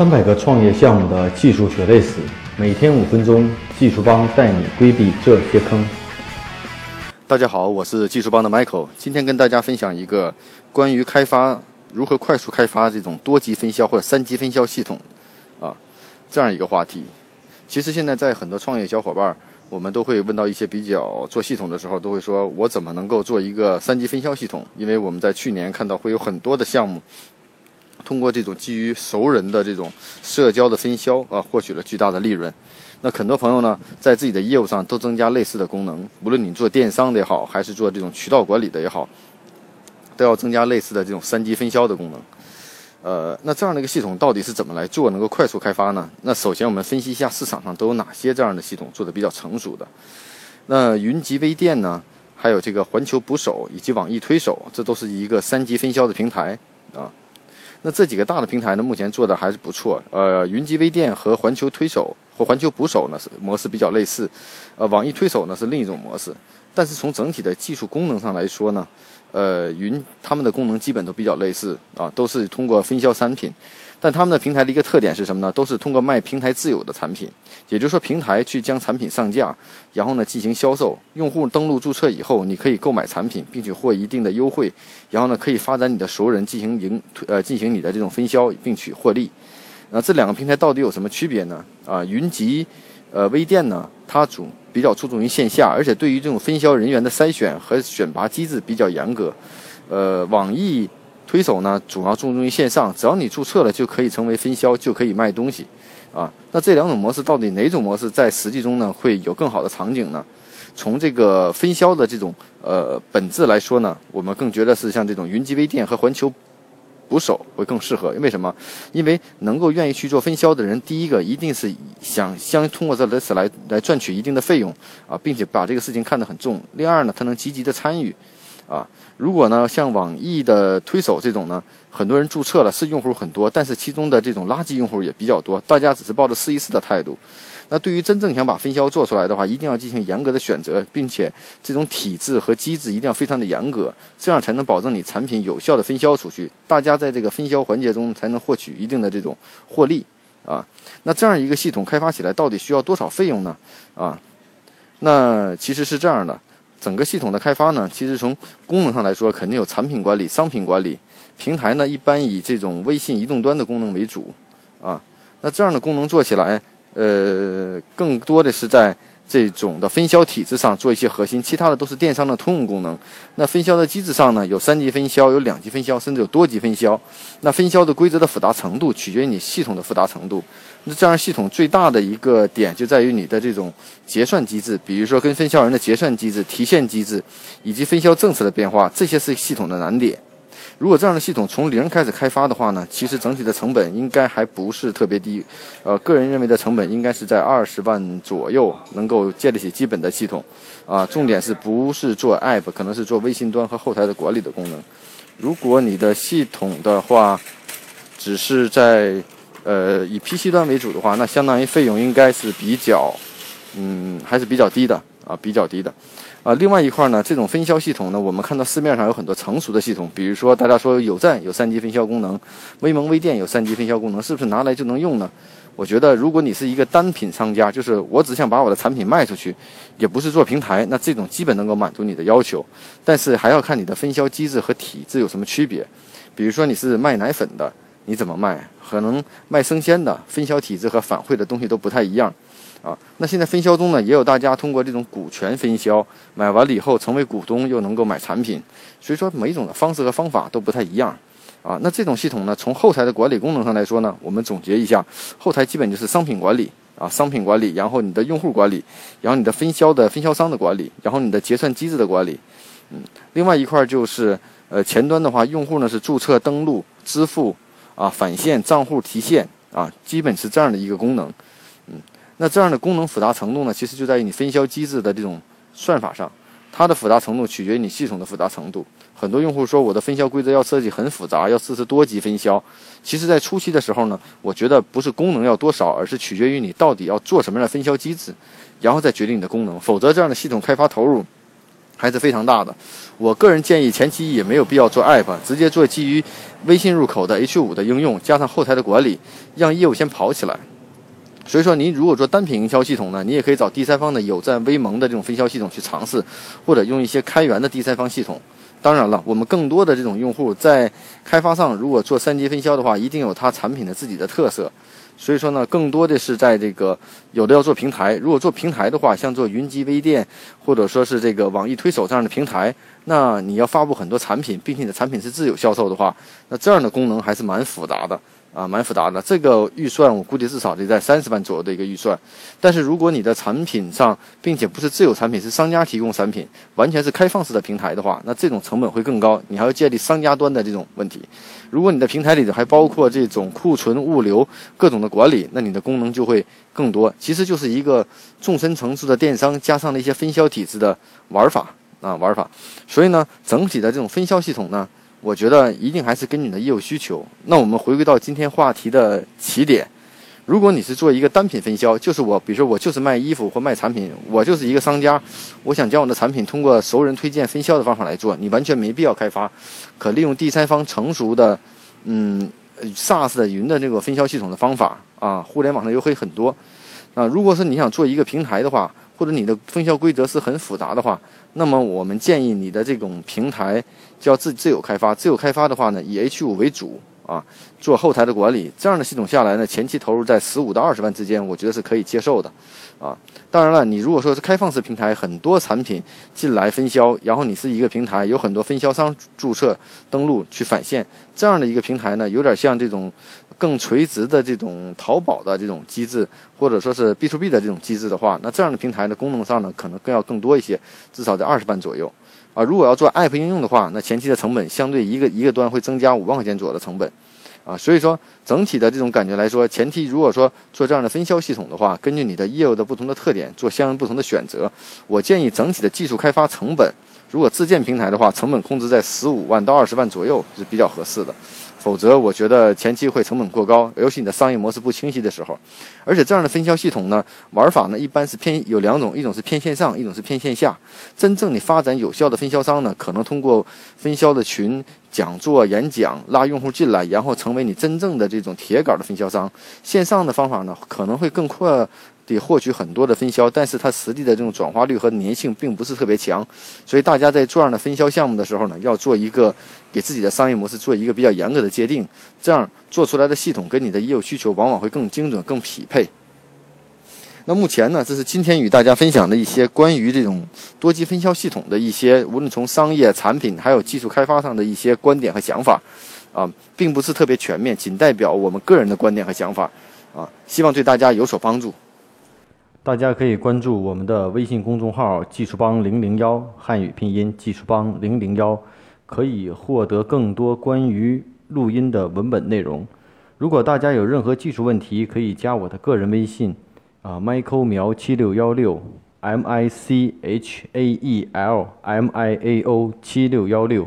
三百个创业项目的技术血泪史，每天五分钟，技术帮带你规避这些坑。大家好，我是技术帮的 Michael，今天跟大家分享一个关于开发如何快速开发这种多级分销或者三级分销系统啊这样一个话题。其实现在在很多创业小伙伴，我们都会问到一些比较做系统的时候，都会说我怎么能够做一个三级分销系统？因为我们在去年看到会有很多的项目。通过这种基于熟人的这种社交的分销啊，获取了巨大的利润。那很多朋友呢，在自己的业务上都增加类似的功能，无论你做电商的也好，还是做这种渠道管理的也好，都要增加类似的这种三级分销的功能。呃，那这样的一个系统到底是怎么来做，能够快速开发呢？那首先我们分析一下市场上都有哪些这样的系统做的比较成熟的。那云集微店呢，还有这个环球捕手以及网易推手，这都是一个三级分销的平台啊。那这几个大的平台呢，目前做的还是不错。呃，云集微店和环球推手或环球捕手呢是模式比较类似，呃，网易推手呢是另一种模式。但是从整体的技术功能上来说呢，呃，云他们的功能基本都比较类似啊，都是通过分销产品。但他们的平台的一个特点是什么呢？都是通过卖平台自有的产品，也就是说，平台去将产品上架，然后呢进行销售。用户登录注册以后，你可以购买产品，并且获一定的优惠，然后呢可以发展你的熟人进行营呃进行你的这种分销，并取获利。那这两个平台到底有什么区别呢？啊，云集，呃，微店呢，它主比较注重于线下，而且对于这种分销人员的筛选和选拔机制比较严格。呃，网易。推手呢，主要注重于线上，只要你注册了，就可以成为分销，就可以卖东西，啊，那这两种模式到底哪种模式在实际中呢会有更好的场景呢？从这个分销的这种呃本质来说呢，我们更觉得是像这种云集微店和环球捕手会更适合。为什么？因为能够愿意去做分销的人，第一个一定是想相通过这类似来来赚取一定的费用啊，并且把这个事情看得很重。第二呢，他能积极的参与。啊，如果呢，像网易的推手这种呢，很多人注册了，是用户很多，但是其中的这种垃圾用户也比较多，大家只是抱着试一试的态度。那对于真正想把分销做出来的话，一定要进行严格的选择，并且这种体制和机制一定要非常的严格，这样才能保证你产品有效的分销出去，大家在这个分销环节中才能获取一定的这种获利啊。那这样一个系统开发起来到底需要多少费用呢？啊，那其实是这样的。整个系统的开发呢，其实从功能上来说，肯定有产品管理、商品管理。平台呢，一般以这种微信移动端的功能为主，啊，那这样的功能做起来，呃，更多的是在。这种的分销体制上做一些核心，其他的都是电商的通用功能。那分销的机制上呢，有三级分销，有两级分销，甚至有多级分销。那分销的规则的复杂程度取决于你系统的复杂程度。那这样系统最大的一个点就在于你的这种结算机制，比如说跟分销人的结算机制、提现机制，以及分销政策的变化，这些是系统的难点。如果这样的系统从零开始开发的话呢，其实整体的成本应该还不是特别低，呃，个人认为的成本应该是在二十万左右能够建立起基本的系统，啊，重点是不是做 App，可能是做微信端和后台的管理的功能。如果你的系统的话，只是在呃以 PC 端为主的话，那相当于费用应该是比较，嗯，还是比较低的。啊，比较低的。啊，另外一块呢，这种分销系统呢，我们看到市面上有很多成熟的系统，比如说大家说有赞有三级分销功能，微盟微店有三级分销功能，是不是拿来就能用呢？我觉得，如果你是一个单品商家，就是我只想把我的产品卖出去，也不是做平台，那这种基本能够满足你的要求。但是还要看你的分销机制和体制有什么区别。比如说你是卖奶粉的，你怎么卖？可能卖生鲜的，分销体制和反馈的东西都不太一样。啊，那现在分销中呢，也有大家通过这种股权分销，买完了以后成为股东，又能够买产品，所以说每一种的方式和方法都不太一样。啊，那这种系统呢，从后台的管理功能上来说呢，我们总结一下，后台基本就是商品管理啊，商品管理，然后你的用户管理，然后你的分销的分销商的管理，然后你的结算机制的管理，嗯，另外一块就是呃前端的话，用户呢是注册、登录、支付啊、返现、账户提现啊，基本是这样的一个功能。那这样的功能复杂程度呢，其实就在于你分销机制的这种算法上，它的复杂程度取决于你系统的复杂程度。很多用户说我的分销规则要设计很复杂，要支持多级分销。其实，在初期的时候呢，我觉得不是功能要多少，而是取决于你到底要做什么样的分销机制，然后再决定你的功能。否则，这样的系统开发投入还是非常大的。我个人建议前期也没有必要做 App，直接做基于微信入口的 H5 的应用，加上后台的管理，让业务先跑起来。所以说，您如果说单品营销系统呢，你也可以找第三方的有赞、微盟的这种分销系统去尝试，或者用一些开源的第三方系统。当然了，我们更多的这种用户在开发上，如果做三级分销的话，一定有它产品的自己的特色。所以说呢，更多的是在这个有的要做平台。如果做平台的话，像做云集微店，或者说是这个网易推手这样的平台，那你要发布很多产品，并且你的产品是自有销售的话，那这样的功能还是蛮复杂的。啊，蛮复杂的。这个预算我估计至少得在三十万左右的一个预算。但是如果你的产品上，并且不是自有产品，是商家提供产品，完全是开放式的平台的话，那这种成本会更高。你还要建立商家端的这种问题。如果你的平台里头还包括这种库存、物流各种的管理，那你的功能就会更多。其实就是一个纵深层次的电商，加上了一些分销体制的玩法啊玩法。所以呢，整体的这种分销系统呢。我觉得一定还是跟你的业务需求。那我们回归到今天话题的起点，如果你是做一个单品分销，就是我，比如说我就是卖衣服或卖产品，我就是一个商家，我想将我的产品通过熟人推荐分销的方法来做，你完全没必要开发，可利用第三方成熟的，嗯，SaaS 的云的这个分销系统的方法啊，互联网上优惠很多。啊，如果说你想做一个平台的话，或者你的分销规则是很复杂的话，那么我们建议你的这种平台就要自自有开发。自有开发的话呢，以 H 五为主啊，做后台的管理。这样的系统下来呢，前期投入在十五到二十万之间，我觉得是可以接受的，啊。当然了，你如果说是开放式平台，很多产品进来分销，然后你是一个平台，有很多分销商注册登录去返现，这样的一个平台呢，有点像这种。更垂直的这种淘宝的这种机制，或者说是 B to B 的这种机制的话，那这样的平台的功能上呢，可能更要更多一些，至少在二十万左右。啊，如果要做 App 应用的话，那前期的成本相对一个一个端会增加五万块钱左右的成本。啊，所以说整体的这种感觉来说，前期如果说做这样的分销系统的话，根据你的业务的不同的特点做相应不同的选择。我建议整体的技术开发成本，如果自建平台的话，成本控制在十五万到二十万左右是比较合适的。否则，我觉得前期会成本过高，尤其你的商业模式不清晰的时候。而且这样的分销系统呢，玩法呢一般是偏有两种，一种是偏线上，一种是偏线下。真正你发展有效的分销商呢，可能通过分销的群、讲座、演讲拉用户进来，然后成为你真正的这种铁杆的分销商。线上的方法呢，可能会更快。得获取很多的分销，但是它实际的这种转化率和粘性并不是特别强，所以大家在做这样的分销项目的时候呢，要做一个给自己的商业模式做一个比较严格的界定，这样做出来的系统跟你的业务需求往往会更精准、更匹配。那目前呢，这是今天与大家分享的一些关于这种多级分销系统的一些，无论从商业、产品还有技术开发上的一些观点和想法，啊，并不是特别全面，仅代表我们个人的观点和想法，啊，希望对大家有所帮助。大家可以关注我们的微信公众号“技术帮零零幺”汉语拼音“技术帮零零幺”，可以获得更多关于录音的文本内容。如果大家有任何技术问题，可以加我的个人微信，啊，Michael 苗七六幺六，M I C H A E L M I A O 七六幺六。